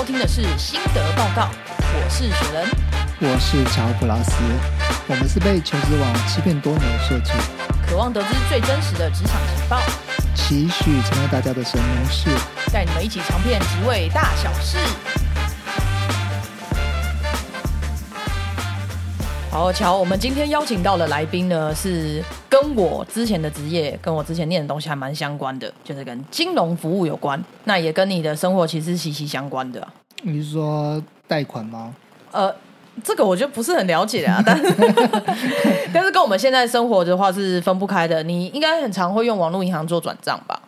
收听的是心得报告，我是雪人。我是乔普拉斯，我们是被求职网欺骗多年的设计，渴望得知最真实的职场情报，期许成为大家的神农氏。带你们一起尝遍职位大小事。好，乔，我们今天邀请到的来宾呢，是跟我之前的职业、跟我之前念的东西还蛮相关的，就是跟金融服务有关，那也跟你的生活其实息息相关的啊。你是说贷款吗？呃，这个我就不是很了解啊，但是 但是跟我们现在生活的话是分不开的。你应该很常会用网络银行做转账吧？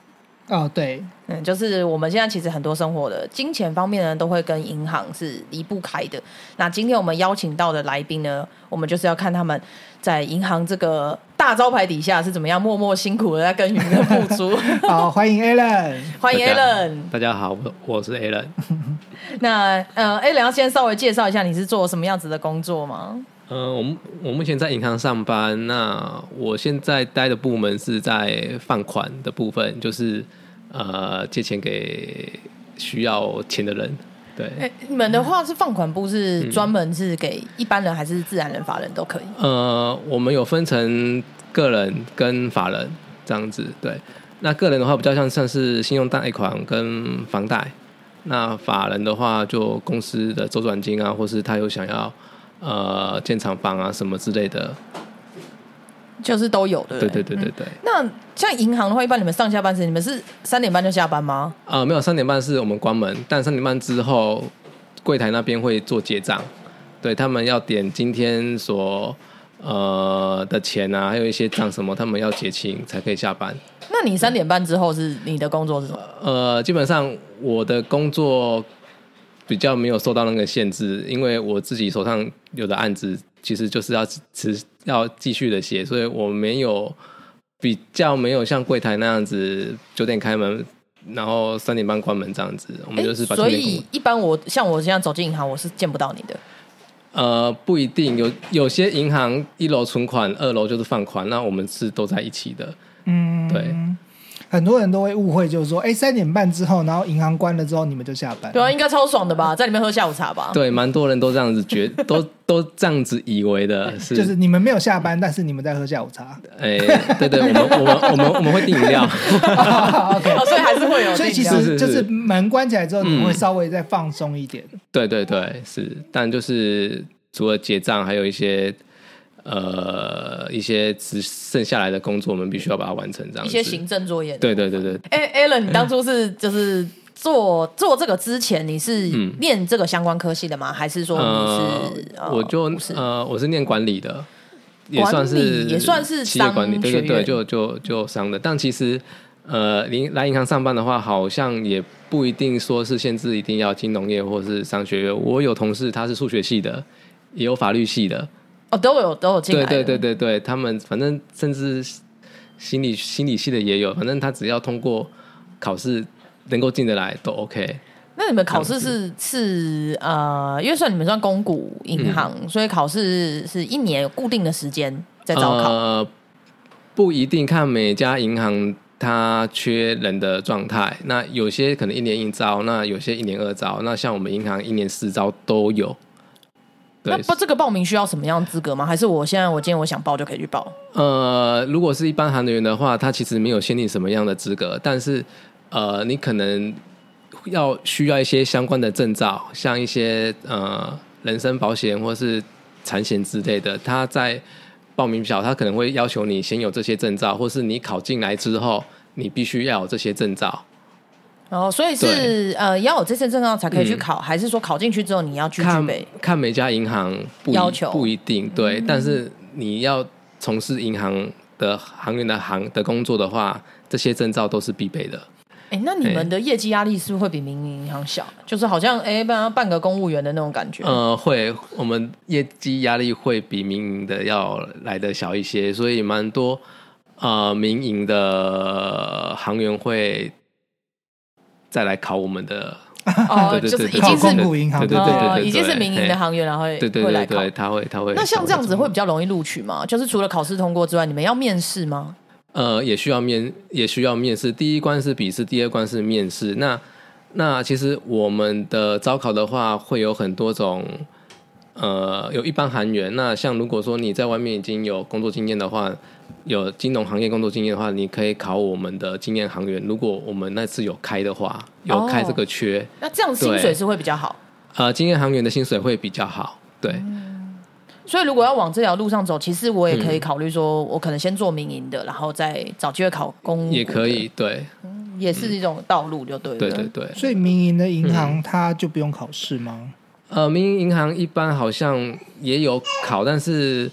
哦，对，嗯，就是我们现在其实很多生活的金钱方面呢，都会跟银行是离不开的。那今天我们邀请到的来宾呢，我们就是要看他们在银行这个大招牌底下是怎么样默默辛苦的在耕耘的付出。好，欢迎 Alan。欢迎 Alan。大家好，我我是 Alan。那呃，Alan 要先稍微介绍一下你是做什么样子的工作吗？呃，我目我目前在银行上班，那我现在待的部门是在放款的部分，就是呃借钱给需要钱的人。对，哎、你们的话是放款部是专门是给一般人还是自然人、法人都可以？呃，我们有分成个人跟法人这样子。对，那个人的话比较像像是信用贷款跟房贷，那法人的话就公司的周转金啊，或是他有想要呃建厂房啊什么之类的。就是都有的。对对对对对。那像银行的话，一般你们上下班时间，你们是三点半就下班吗？呃，没有，三点半是我们关门，但三点半之后，柜台那边会做结账，对他们要点今天所呃的钱啊，还有一些账什么，他们要结清才可以下班。那你三点半之后是你的工作是什么？呃，基本上我的工作比较没有受到那个限制，因为我自己手上有的案子其实就是要持要继续的写，所以我没有比较没有像柜台那样子九点开门，然后三点半关门这样子。我们就是把所以一般我像我现在走进银行，我是见不到你的。呃不一定有有些银行一楼存款，二楼就是放款，那我们是都在一起的。嗯，对，很多人都会误会，就是说，哎，三点半之后，然后银行关了之后，你们就下班。对啊，应该超爽的吧，在里面喝下午茶吧。对，蛮多人都这样子觉，都都这样子以为的，是就是你们没有下班，但是你们在喝下午茶。哎，对对，我们我们我们我们会订饮料 所以还是会有。所以其实就是门关起来之后，你嗯会稍微再放松一点。对对对，是，但就是除了结账，还有一些呃一些只剩下来的工作，我们必须要把它完成，这样子。一些行政作业。对对对对，哎，Alan，你当初是就是做做这个之前，你是嗯念这个相关科系的吗？还是说你是？呃我就呃我是念管理的，也算是也算是企业管理，商对对对，就就就商的。但其实呃，银来银行上班的话，好像也不一定说是限制一定要金融业或是商学院。我有同事他是数学系的，也有法律系的，哦，都有都有进。对对对对对，他们反正甚至心理心理系的也有，反正他只要通过考试能够进得来都 OK。那你们考试是是呃，因为算你们算公股银行，嗯所以考试是一年有固定的时间在招考。呃，不一定看每家银行它缺人的状态。那有些可能一年一招，那有些一年二招。那像我们银行一年四招都有。对，那不，这个报名需要什么样的资格吗？还是我现在我今天我想报就可以去报？呃，如果是一般行员的话，他其实没有限定什么样的资格，但是呃，你可能要需要一些相关的证照，像一些呃人身保险或是产险之类的，他在报名表他可能会要求你先有这些证照，或是你考进来之后，你必须要有这些证照。哦，所以是呃要有这些证照才可以去嗯考，还是说考进去之后你要去具看备？看每家银行不一要求嗯不一定对，但是你要从事银行的行员的行的工作的话，这些证照都是必备的。哎，那你们的业绩压力是不是会比民营银行小？就是好像哎，帮办个公务员的那种感觉。呃，会，我们业绩压力会比民营的要来的小一些，所以蛮多呃民营的行员会再来考我们的，哦，对对就是已经是考公股银行对对对已经是民营的行员，然后会对。对对，他会他会。那像这样子会比较容易录取吗？就是除了考试通过之外，你们要面试吗？呃，也需要面，也需要面试。第一关是笔试，第二关是面试。那那其实我们的招考的话，会有很多种，呃，有一般韩员。那像如果说你在外面已经有工作经验的话，有金融行业工作经验的话，你可以考我们的经验行员。如果我们那次有开的话，有开这个缺，那这样薪水是会比较好。呃，经验行员的薪水会比较好。对，所以如果要往这条路上走，其实我也可以嗯考虑说，我可能先做民营的，然后再找机会考公也可以，，对，也是一种道路，就对了。对对对。所以民营的银嗯行它就不用考试吗？呃，民营银行一般好像也有考，但是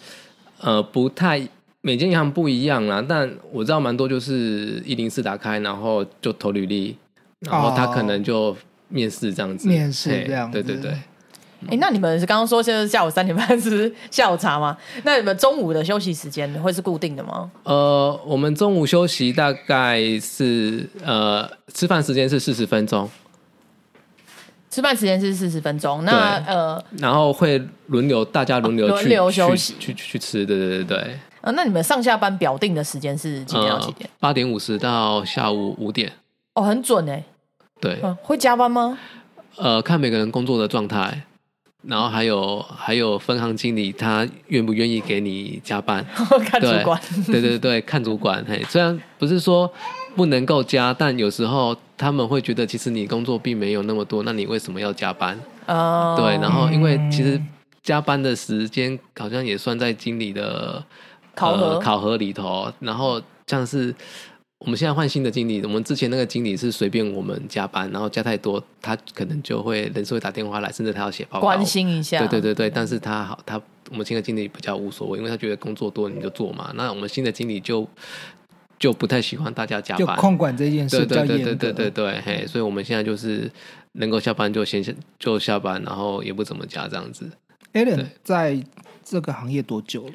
呃不太每间银行不一样啦。但我知道蛮多就是一零四打开，然后就投履历，然后他可能就面试这样子，面试这样子对对对。哎，那你们是刚刚说现在是下午三点半 是下午茶吗？那你们中午的休息时间会是固定的吗？呃，我们中午休息大概是呃吃饭时间是四十分钟，吃饭时间是四十分钟，那呃然后会轮流大家轮流轮流休息去去去吃，对对对对。呃，那你们上下班表定的时间是几点到几点？八点五十到下午五点，哦，很准哎，对。嗯，会加班吗？呃，看每个人工作的状态，然后还有还有分行经理他愿不愿意给你加班，看主对管。对对对，看主管。嘿，虽然不是说不能够加，但有时候他们会觉得其实你工作并没有那么多，那你为什么要加班？哦，对，然后因为嗯其实加班的时间好像也算在经理的考核呃、考核里头，然后像是。我们现在换新的经理，我们之前那个经理是随便我们加班，然后加太多，他可能就会人事会打电话来，甚至他要写报告，关心一下。对对对对，但是他好，他我们新的经理比较无所谓，因为他觉得工作多你就做嘛。那我们新的经理就就不太喜欢大家加班就班，控管这件事对比较对对对。对对对，嘿，所以我们现在就是能够下班就先下就下班，然后也不怎么加这样子。Alan 在这个行业多久了？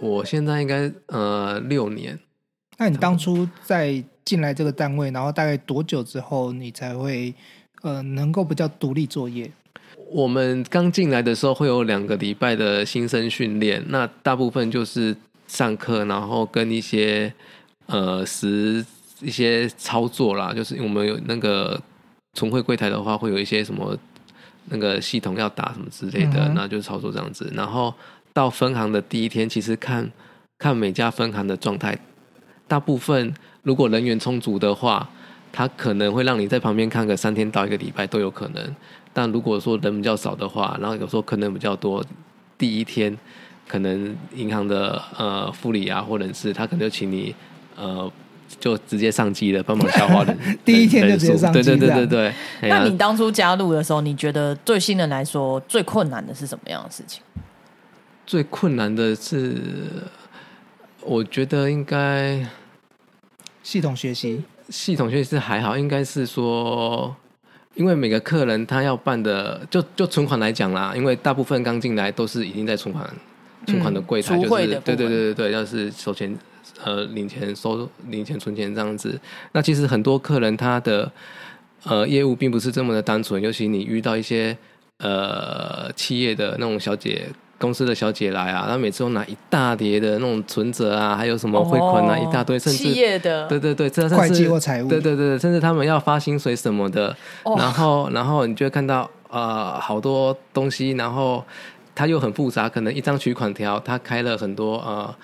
我现在应该呃六年，那你当初在进来这个单位，然后大概多久之后，你才会呃能够比较独立作业？我们刚进来的时候会有两个礼拜的新生训练，那大部分就是上课，然后跟一些呃实一些操作啦，就是我们有那个存汇柜台的话，会有一些什么那个系统要打什么之类的，嗯那就是操作这样子。然后到分行的第一天，其实看看每家分行的状态，大部分如果人员充足的话，他可能会让你在旁边看个三天到一个礼拜都有可能。但如果说人比较少的话，然后有时候可能比较多，第一天可能银行的呃副理啊或人事，他可能就请你呃就直接上机了，帮忙消化的 第一天就人直接上机对对对对对。那你当初加入的时候，你觉得对新人来说最困难的是什么样的事情？最困难的是，我觉得应该系统学习，系统学习是还好，应该是说，因为每个客人他要办的，就就存款来讲啦，因为大部分刚进来都是已经在存款存款的柜台，嗯就是对对对对对，要是收钱呃领钱收领钱存钱这样子。那其实很多客人他的呃业务并不是这么的单纯，尤其你遇到一些呃企业的那种小姐。公司的小姐来啊，她每次都拿一大叠的那种存折啊，还有什么汇款啊，哦一大堆，甚至企业的对对对，这会计或财务对对对，甚至他们要发薪水什么的，哦然后然后你就会看到呃好多东西，然后它又很复杂，可能一张取款条，它开了很多呃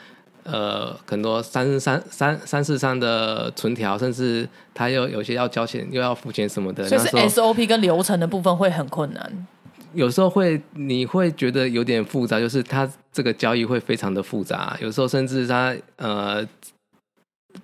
呃很多三三三三四三的存条，甚至他又有些要交钱又要付钱什么的，所以是 SOP 跟流程的部分会很困难。有时候会你会觉得有点复杂，就是它这个交易会非常的复杂，有时候甚至它呃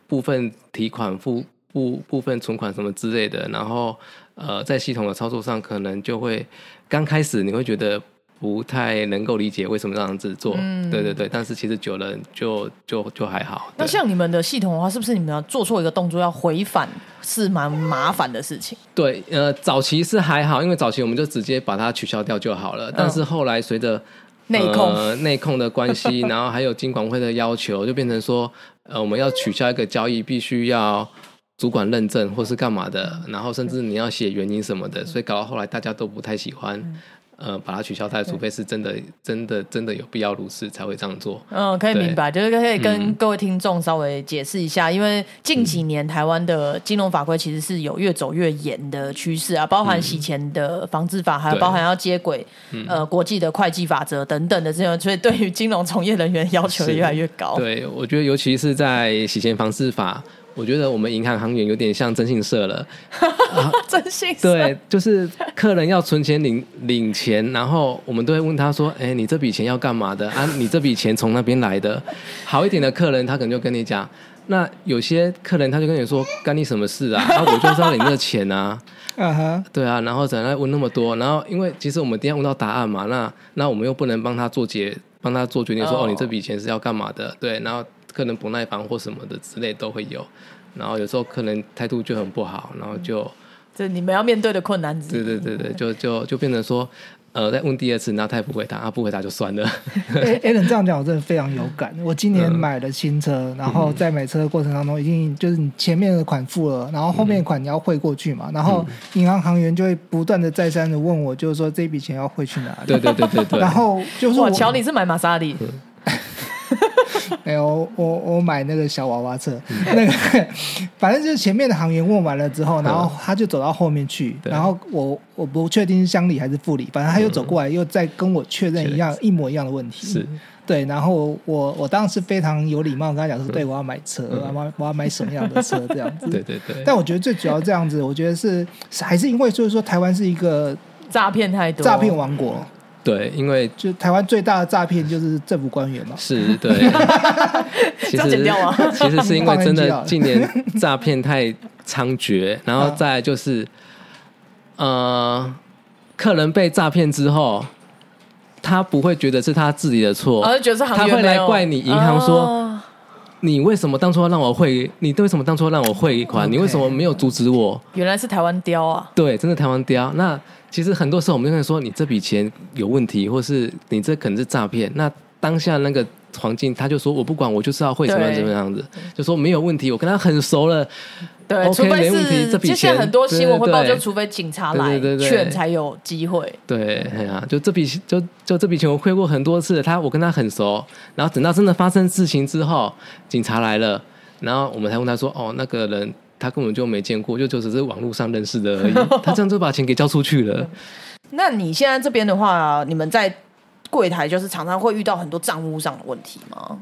部分提款付部部分存款什么之类的，然后呃在系统的操作上可能就会刚开始你会觉得不太能够理解为什么这样子做，嗯对对对，但是其实久了就就就还好。那像你们的系统的话，是不是你们要做错一个动作要回返是蛮麻烦的事情？对，呃，早期是还好，因为早期我们就直接把它取消掉就好了。但是后来随着嗯内控呃、内控的关系，然后还有金管会的要求，就变成说，呃，我们要取消一个交易，必须要主管认证或是干嘛的，然后甚至你要写原因什么的，所以搞到后来大家都不太喜欢。呃把它取消它，除非是真的真的真的有必要如此才会这样做。嗯，可以明白，就是可以跟嗯。各位听众稍微解释一下，因为近几年台湾的金融法规其实是有越走越严的趋势啊，包含洗钱的防治法，还有包含要接轨呃国际的会计法则等等的这种，所以对于金融从业人员要求越来越高。对，我觉得尤其是在洗钱防治法，我觉得我们银行行员有点像征信社了。啊、征信社对，就是客人要存钱领领钱，然后我们都会问他说：“哎，你这笔钱要干嘛的啊？你这笔钱从那边来的？” 好一点的客人，他可能就跟你讲。那有些客人他就跟你说：“干你什么事啊？啊，我就是要领这个钱啊。”啊哈，对啊，然后在那问那么多，然后因为其实我们第一下问到答案嘛，那那我们又不能帮他做决，帮他做决定说哦哦你这笔钱是要干嘛的，对，然后客人不耐烦或什么的之类都会有，然后有时候可能态度就很不好，然后就这你们要面对的困难之对一。对对对，就就就变成说，呃，再问第二次，然后他也不回答，啊不回答就算了，哎 a l n 这样讲我真的非常有感。我今年嗯买了新车，然后在买车的过程当中，已经就是你前面的款付了，然后后面的款你要汇过去嘛，然后银行行员就会不断的再三的问我，就是说这笔钱要汇去哪里？对对对对对，然后就是哇，我瞧，你是买玛莎拉蒂？没有我我买那个小娃娃车，那个反正就是前面的行员问完了之后，然后他就走到后面去，然后我我不确定是乡里还是副里，反正他又走过来，又再跟我确认一样一模一样的问题。是。对，然后我我当时非常有礼貌跟他讲说，对我要买车，我要买我要买什么样的车这样子。对对对，但我觉得最主要这样子，我觉得是是还是因为就是说台湾是一个诈骗太多，诈骗王国，对，因为就台湾最大的诈骗就是政府官员嘛。是对，其实剪掉吗？其实是因为真的近年诈骗太猖獗，然后嗯再来就是，呃，客人被诈骗之后，他不会觉得是他自己的错，然后就觉得是行他会来怪你银行说哦你为什么当初要让我汇？你为什么当初要让我汇款？OK 你为什么没有阻止我？原来是台湾雕啊。对，真的台湾雕。那其实很多时候我们就会说，你这笔钱有问题，或是你这可能是诈骗。那当下那个环境，他就说我不管，我就是要汇怎么样怎么样子，就说没有问题，我跟他很熟了。对除非是这笔钱很多新闻会报，对对对就除非警察来对对对对劝才有机会。对，哎呀、就这笔就就这笔钱我汇过很多次，他我跟他很熟，然后等到真的发生事情之后，警察来了，然后我们才问他说，哦，那个人他根本就没见过，就就只是网络上认识的而已，他这样就把钱给交出去了。那你现在这边的话，你们在柜台就是常常会遇到很多账务上的问题吗？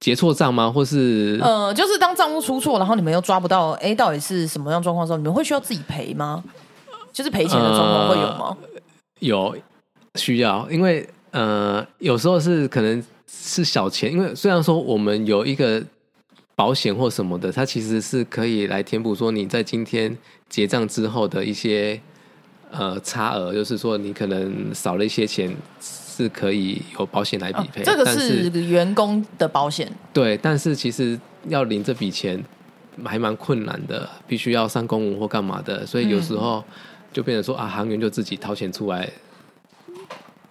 结错账吗？或是、呃，就是当账务出错，然后你们又抓不到，哎，到底是什么样状况的时候，你们会需要自己赔吗？就是赔钱的状况会有吗？有需要，因为呃，有时候是可能是小钱，因为虽然说我们有一个保险或什么的，它其实是可以来填补说你在今天结账之后的一些呃差额，就是说你可能少了一些钱，是可以有保险来啊理赔。这个是员工的保险，对，但是其实要领这笔钱还蛮困难的，必须要上公文或干嘛的，所以有时候就变成说啊，行员就自己掏钱出来，那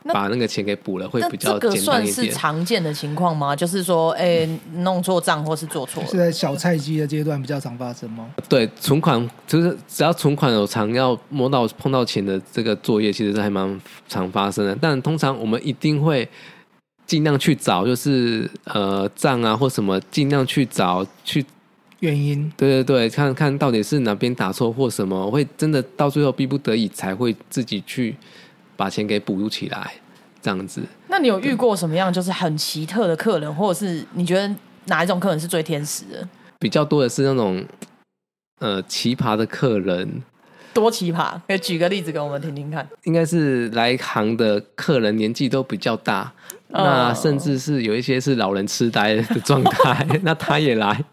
把那个钱给补了，会比较这个算是。常见的情况吗？就是说，哎，弄错账或是做错了。是在小菜鸡的阶段比较常发生吗？对，存款就是只要存款有常要摸到碰到钱的这个作业，其实是还蛮常发生的。但通常我们一定会尽量去找，就是呃账啊或什么，尽量去找去原因对对对，看看到底是哪边打错或什么，会真的到最后逼不得已才会自己去把钱给补起来，这样子。那你有遇过什么样就是很奇特的客人，或者是你觉得哪一种客人是最天使的？比较多的是那种呃奇葩的客人，多奇葩，可以举个例子给我们听听看。应该是来行的客人年纪都比较大，哦那甚至是有一些是老人痴呆的状态，那他也来，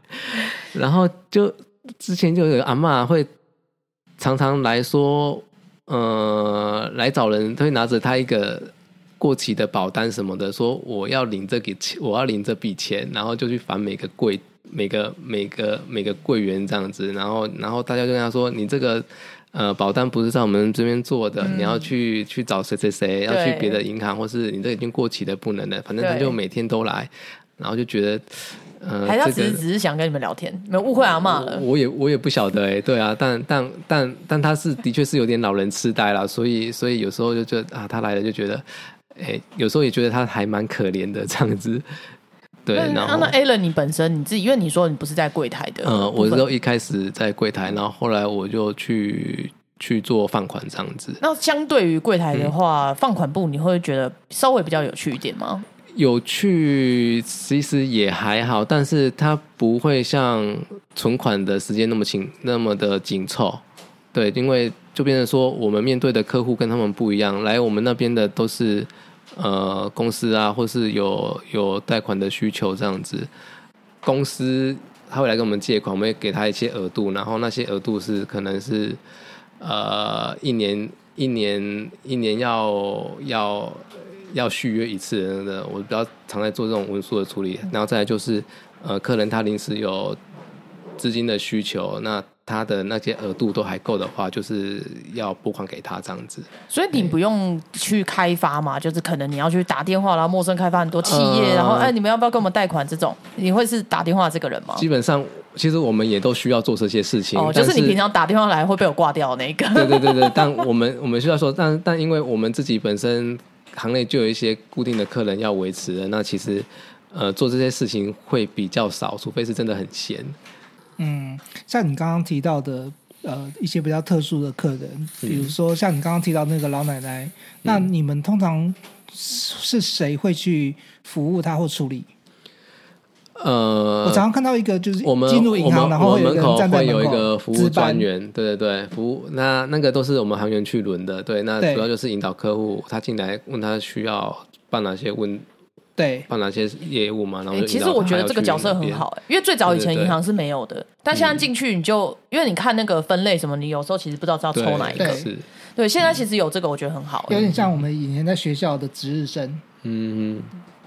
然后就之前就有阿妈会常常来说，呃，来找人，他会拿着他一个过期的保单什么的，说我要领这笔钱，我要领这笔钱，然后就去烦每个柜。每个每个每个柜员这样子，然后然后大家就跟他说：“你这个呃保单不是在我们这边做的，你要去去找谁谁谁，要去别的银行，或是你这已经过期的不能的。”反正他就每天都来，然后就觉得呃，还是他这个只是只是想跟你们聊天，没有误会阿妈了。我也我也不晓得哎、对啊，但但但但他是的确是有点老人痴呆了，所以所以有时候就觉得啊，他来了就觉得，哎、有时候也觉得他还蛮可怜的这样子。对，然后那那 a l a n 你本身你自己，因为你说你不是在柜台的部分，呃，我都一开始在柜台，然后后来我就去去做放款这样子。那相对于柜台的嗯话，放款部你会觉得稍微比较有趣一点吗？有趣其实也还好，但是它不会像存款的时间那么紧那么的紧凑。对，因为就变成说，我们面对的客户跟他们不一样，来我们那边的都是呃公司啊，或是有有贷款的需求这样子。公司他会来跟我们借款，我们会给他一些额度，然后那些额度是可能是呃一年一年一年要要要续约一次的，我比较常在做这种文书的处理，然后再来就是呃客人他临时有资金的需求，那他的那些额度都还够的话，就是要拨款给他这样子。所以你不用去开发嘛，就是可能你要去打电话，然后陌生开发很多企业，呃然后哎，你们要不要跟我们贷款这种？你会是打电话这个人吗？基本上，其实我们也都需要做这些事情，哦，就是你平常打电话来会被我挂掉那个。对对对对，但我们我们需要说，但但因为我们自己本身行内就有一些固定的客人要维持的，那其实呃做这些事情会比较少，除非是真的很闲。嗯，像你刚刚提到的，呃，一些比较特殊的客人，嗯比如说像你刚刚提到那个老奶奶，那你们通常是谁会去服务她或处理？呃，我常常看到一个就是我们进入银行，然后门口站在会有一个服务专，员，对对对，服务那那个都是我们行员去轮的，对，那主要就是引导客户他进来问他需要办哪些问对，办哪些业务嘛，然后欸其实我觉得这个角色很好、欸，因为最早以前银行是没有的，但现在进去你就因为你看那个分类什么，你有时候其实不知道是要抽哪一个。对是，对，现在其实有这个，我觉得很好、欸。有点像我们以前在学校的值日生，嗯，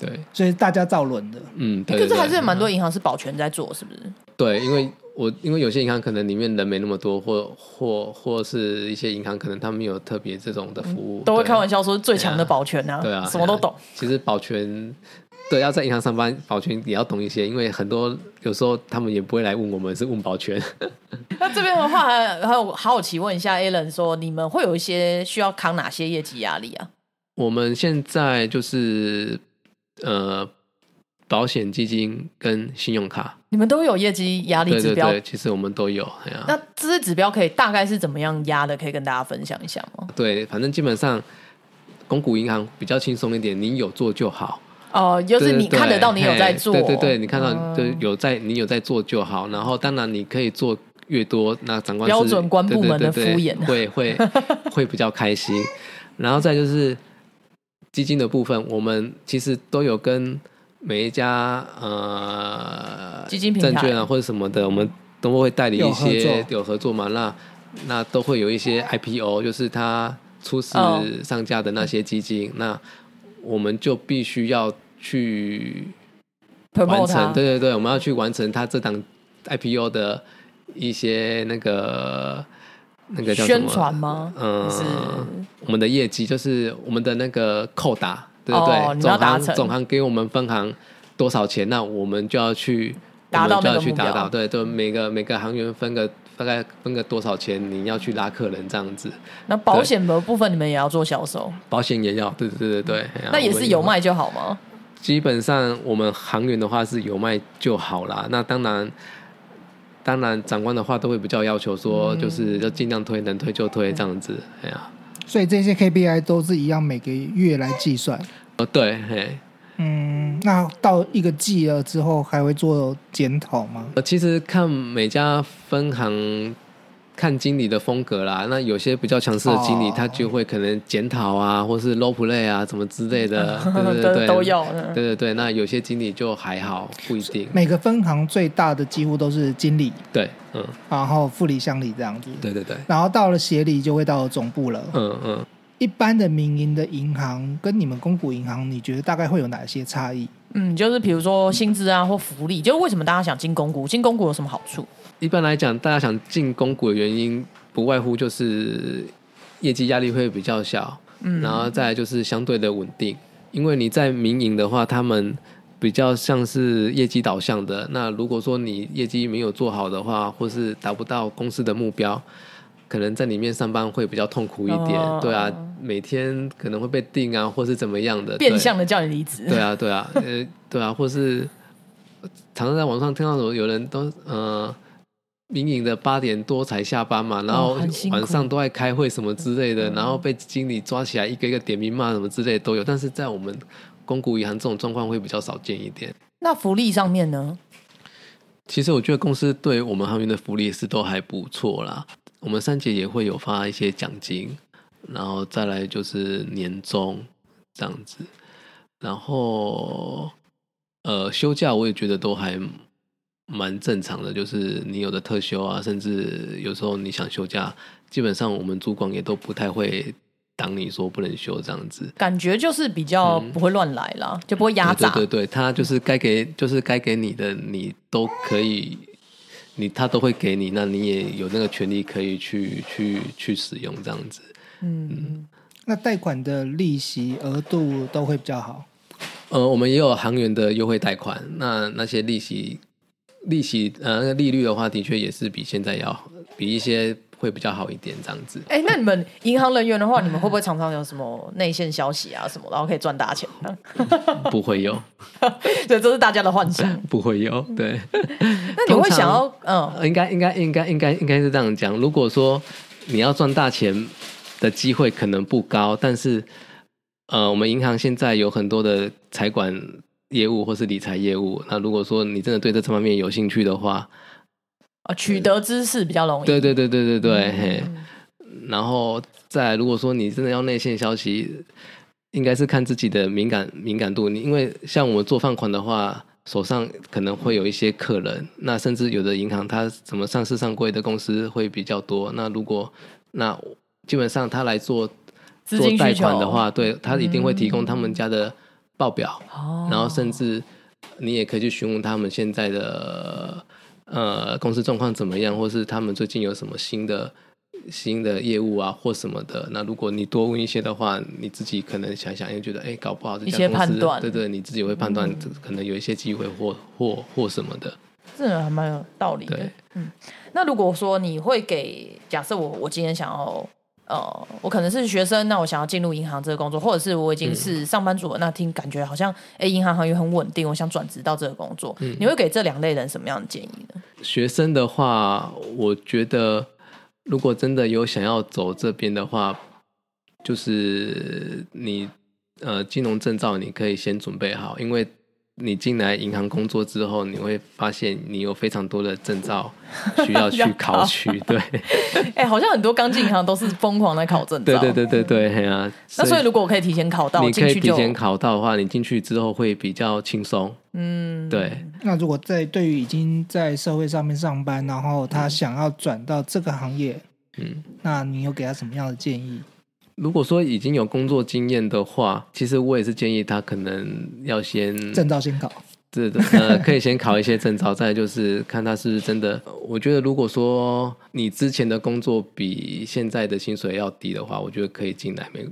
对，所以大家造轮的。嗯，对可对对对是还是有蛮多银行是保全在做，是不是？对，因为我因为有些银行可能里面人没那么多，或或或是一些银行可能他们有特别这种的服务，都会对开玩笑说最强的保全啊，对啊，什么都懂。其实保全，对，要在银行上班，保全也要懂一些，因为很多有时候他们也不会来问我们，是问保全。那这边的话，还还有好奇问一下 Alan 说，你们会有一些需要扛哪些业绩压力啊？我们现在就是呃，保险基金跟信用卡，你们都有业绩压力指标，对对对，其实我们都有。那这些指标可以大概是怎么样压的？可以跟大家分享一下吗？对，反正基本上，公股银行比较轻松一点，你有做就好。哦、就是你看得到你有在做，对对对，你看到就有在你有在做就好。然后当然你可以做越多，那长官是标准官部门的对对对对敷衍会会 会比较开心。然后再就是基金的部分，我们其实都有跟每一家呃基金证券啊或者什么的，我们都会代理一些合有合作嘛。那那都会有一些 IPO，就是它初始哦上架的那些基金，那我们就必须要去完成，对对对，我们要去完成它这档 IPO 的一些那个那个叫宣传吗？嗯是，我们的业绩就是我们的那个扣打，对对？对，总行总行给我们分行多少钱，那我们就要去达到就要去达到，对对，每个每个行员分个大概分个多少钱，你要去拉客人这样子，那保险的部分你们也要做销售，保险也要，对对对对对，那也是有卖就好吗？基本上我们行员的话是有卖就好啦。那当然，当然长官的话都会比较要求说，就是要尽量推，能推就推这样子。哎呀，所以这些 KPI 都是一样，每个月来计算。哦对，嘿，嗯，那到一个季了之后，还会做检讨吗？呃其实看每家分行。看经理的风格啦，那有些比较强势的经理，哦他就会可能检讨啊，或是 low play 啊，什么之类的，对对 对，都都要。嗯对对对，那有些经理就还好，不一定。每个分行最大的几乎都是经理，对，嗯，然后副理、乡里这样子。对对对，然后到了协理就会到了总部了。嗯嗯。一般的民营的银行跟你们公股银行，你觉得大概会有哪些差异？嗯，就是比如说薪资啊或福利，就为什么大家想进公股？进公股有什么好处？一般来讲，大家想进公股的原因，不外乎就是业绩压力会比较小，嗯，然后再来就是相对的稳定。因为你在民营的话，他们比较像是业绩导向的。那如果说你业绩没有做好的话，或是达不到公司的目标，可能在里面上班会比较痛苦一点。哦对啊，每天可能会被定啊，或是怎么样的。变相的叫你离职。对啊，对啊，呃，对啊，或是常常在网上听到有有人都呃。民营的八点多才下班嘛，然后晚上都在开会什么之类的，然后被经理抓起来一个一个点名骂什么之类的都有。但是在我们公股银行这种状况会比较少见一点。那福利上面呢？其实我觉得公司对我们行员的福利是都还不错啦。我们三节也会有发一些奖金，然后再来就是年终这样子，然后呃休假我也觉得都还蛮正常的，就是你有的特休啊，甚至有时候你想休假，基本上我们主管也都不太会挡你说不能休这样子。感觉就是比较不会乱来啦，就不会压榨。嗯对对对，他就是该给就是该给你的，你都可以，你他都会给你，那你也有那个权利可以去去去使用这样子。嗯，那贷款的利息额度都会比较好。呃，我们也有行员的优惠贷款，那那些利息利息呃那个利率的话，的确也是比现在要比一些会比较好一点这样子。哎、那你们银行人员的话，你们会不会常常有什么内线消息啊什么，然后可以赚大钱？不会有，对，这是大家的幻想。不会有，对。那你会想要嗯，呃，应该应该应该应该应该是这样讲。如果说你要赚大钱的机会可能不高，但是呃，我们银行现在有很多的财管业务或是理财业务。那如果说你真的对这方面有兴趣的话，啊取得知识比较容易。对对对对对对，嗯嘿。然后再如果说你真的要内线消息，应该是看自己的敏感敏感度。你因为像我们做放款的话，手上可能会有一些客人，那甚至有的银行它什么上市上柜的公司会比较多。那如果那基本上他来做做贷款的话，对他一定会提供他们家的报表，哦然后甚至你也可以去询问他们现在的呃公司状况怎么样，或是他们最近有什么新的新的业务啊或什么的。那如果你多问一些的话，你自己可能想想，又觉得哎，搞不好这一些家公司判断嗯对对，你自己会判断，这可能有一些机会或或或什么的。这个还蛮有道理的。嗯，那如果说你会给，假设我我今天想要。呃，我可能是学生，那我想要进入银行这个工作，或者是我已经是上班族了，那听感觉好像，哎，银行行业很稳定，我想转职到这个工作，嗯你会给这两类人什么样的建议呢？学生的话，我觉得如果真的有想要走这边的话，就是你呃金融证照你可以先准备好，因为你进来银行工作之后，你会发现你有非常多的证照 需要去考考取，对，哎，好像很多刚进银行都是疯狂的考证照，对对对对对，嘿啊。那所以如果我可以提前考到，你可以提前考到的话，你进去之后会比较轻松，嗯，对。那如果在对于已经在社会上面上班，然后他想要转到这个行业，嗯，那你有给他什么样的建议？如果说已经有工作经验的话，其实我也是建议他可能要先证照先考，是的，呃，可以先考一些证照，再就是看他是不是真的。我觉得如果说你之前的工作比现在的薪水要低的话，我觉得可以进来，没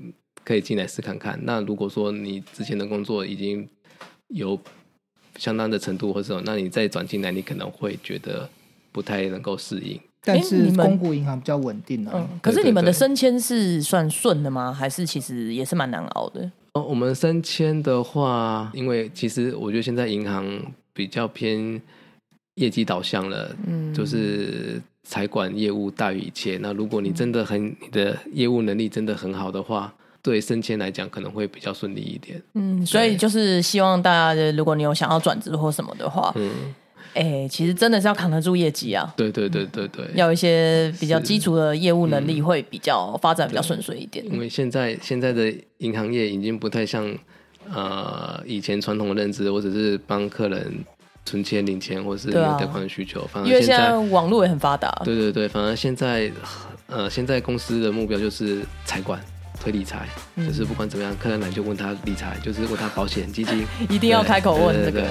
可以进来试看看。那如果说你之前的工作已经有相当的程度，或者说那你再转进来，你可能会觉得不太能够适应。但是公股银行比较稳定啊。嗯，可是你们的升迁是算顺的吗？还是其实也是蛮难熬的？哦，我们升迁的话，因为其实我觉得现在银行比较偏业绩导向了，嗯，就是财管业务大于一切。那如果你真的很你的业务能力真的很好的话，对升迁来讲可能会比较顺利一点。嗯，所以就是希望大家，如果你有想要转职或什么的话，嗯，哎、其实真的是要扛得住业绩啊，对对对对对，要一些比较基础的业务能力，会比较发展比较顺遂一点。因为现在现在的银行业已经不太像呃以前传统的认知，我只是帮客人存钱、领钱，或是有贷款的需求。反而因为现在在网络也很发达，对对对，反而现在呃，现在公司的目标就是财管。推理财，嗯就是不管怎么样，客人来就问他理财，就是问他保险、基金，一定要开口问这个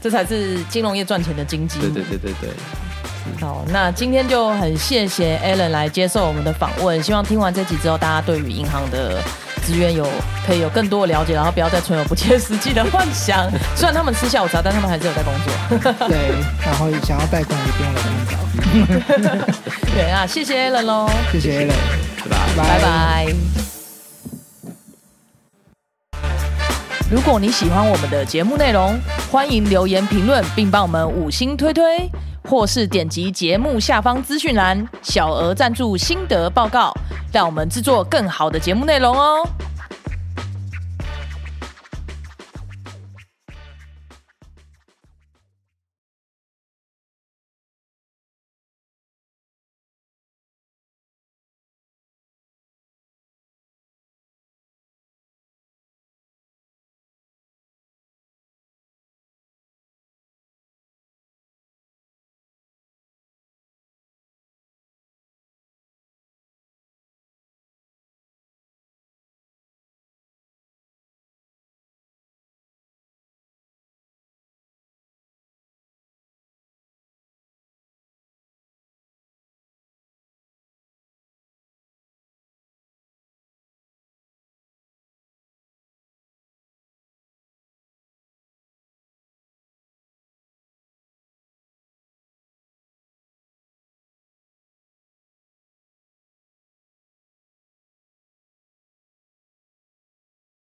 这才是金融业赚钱的经济。对对对对对，好，那今天就很谢谢 Alan 来接受我们的访问，希望听完这集之后，大家对于银行的资源有可以有更多的了解，然后不要再存有不切实际的幻想。虽然他们吃下午茶，但他们还是有在工作。对，然后想要贷款也不用来找。对啊，谢谢 Alan 喽，谢谢拜。拜拜。如果你喜欢我们的节目内容，欢迎留言评论，并帮我们五星推推，或是点击节目下方资讯栏小额赞助心得报告，让我们制作更好的节目内容哦。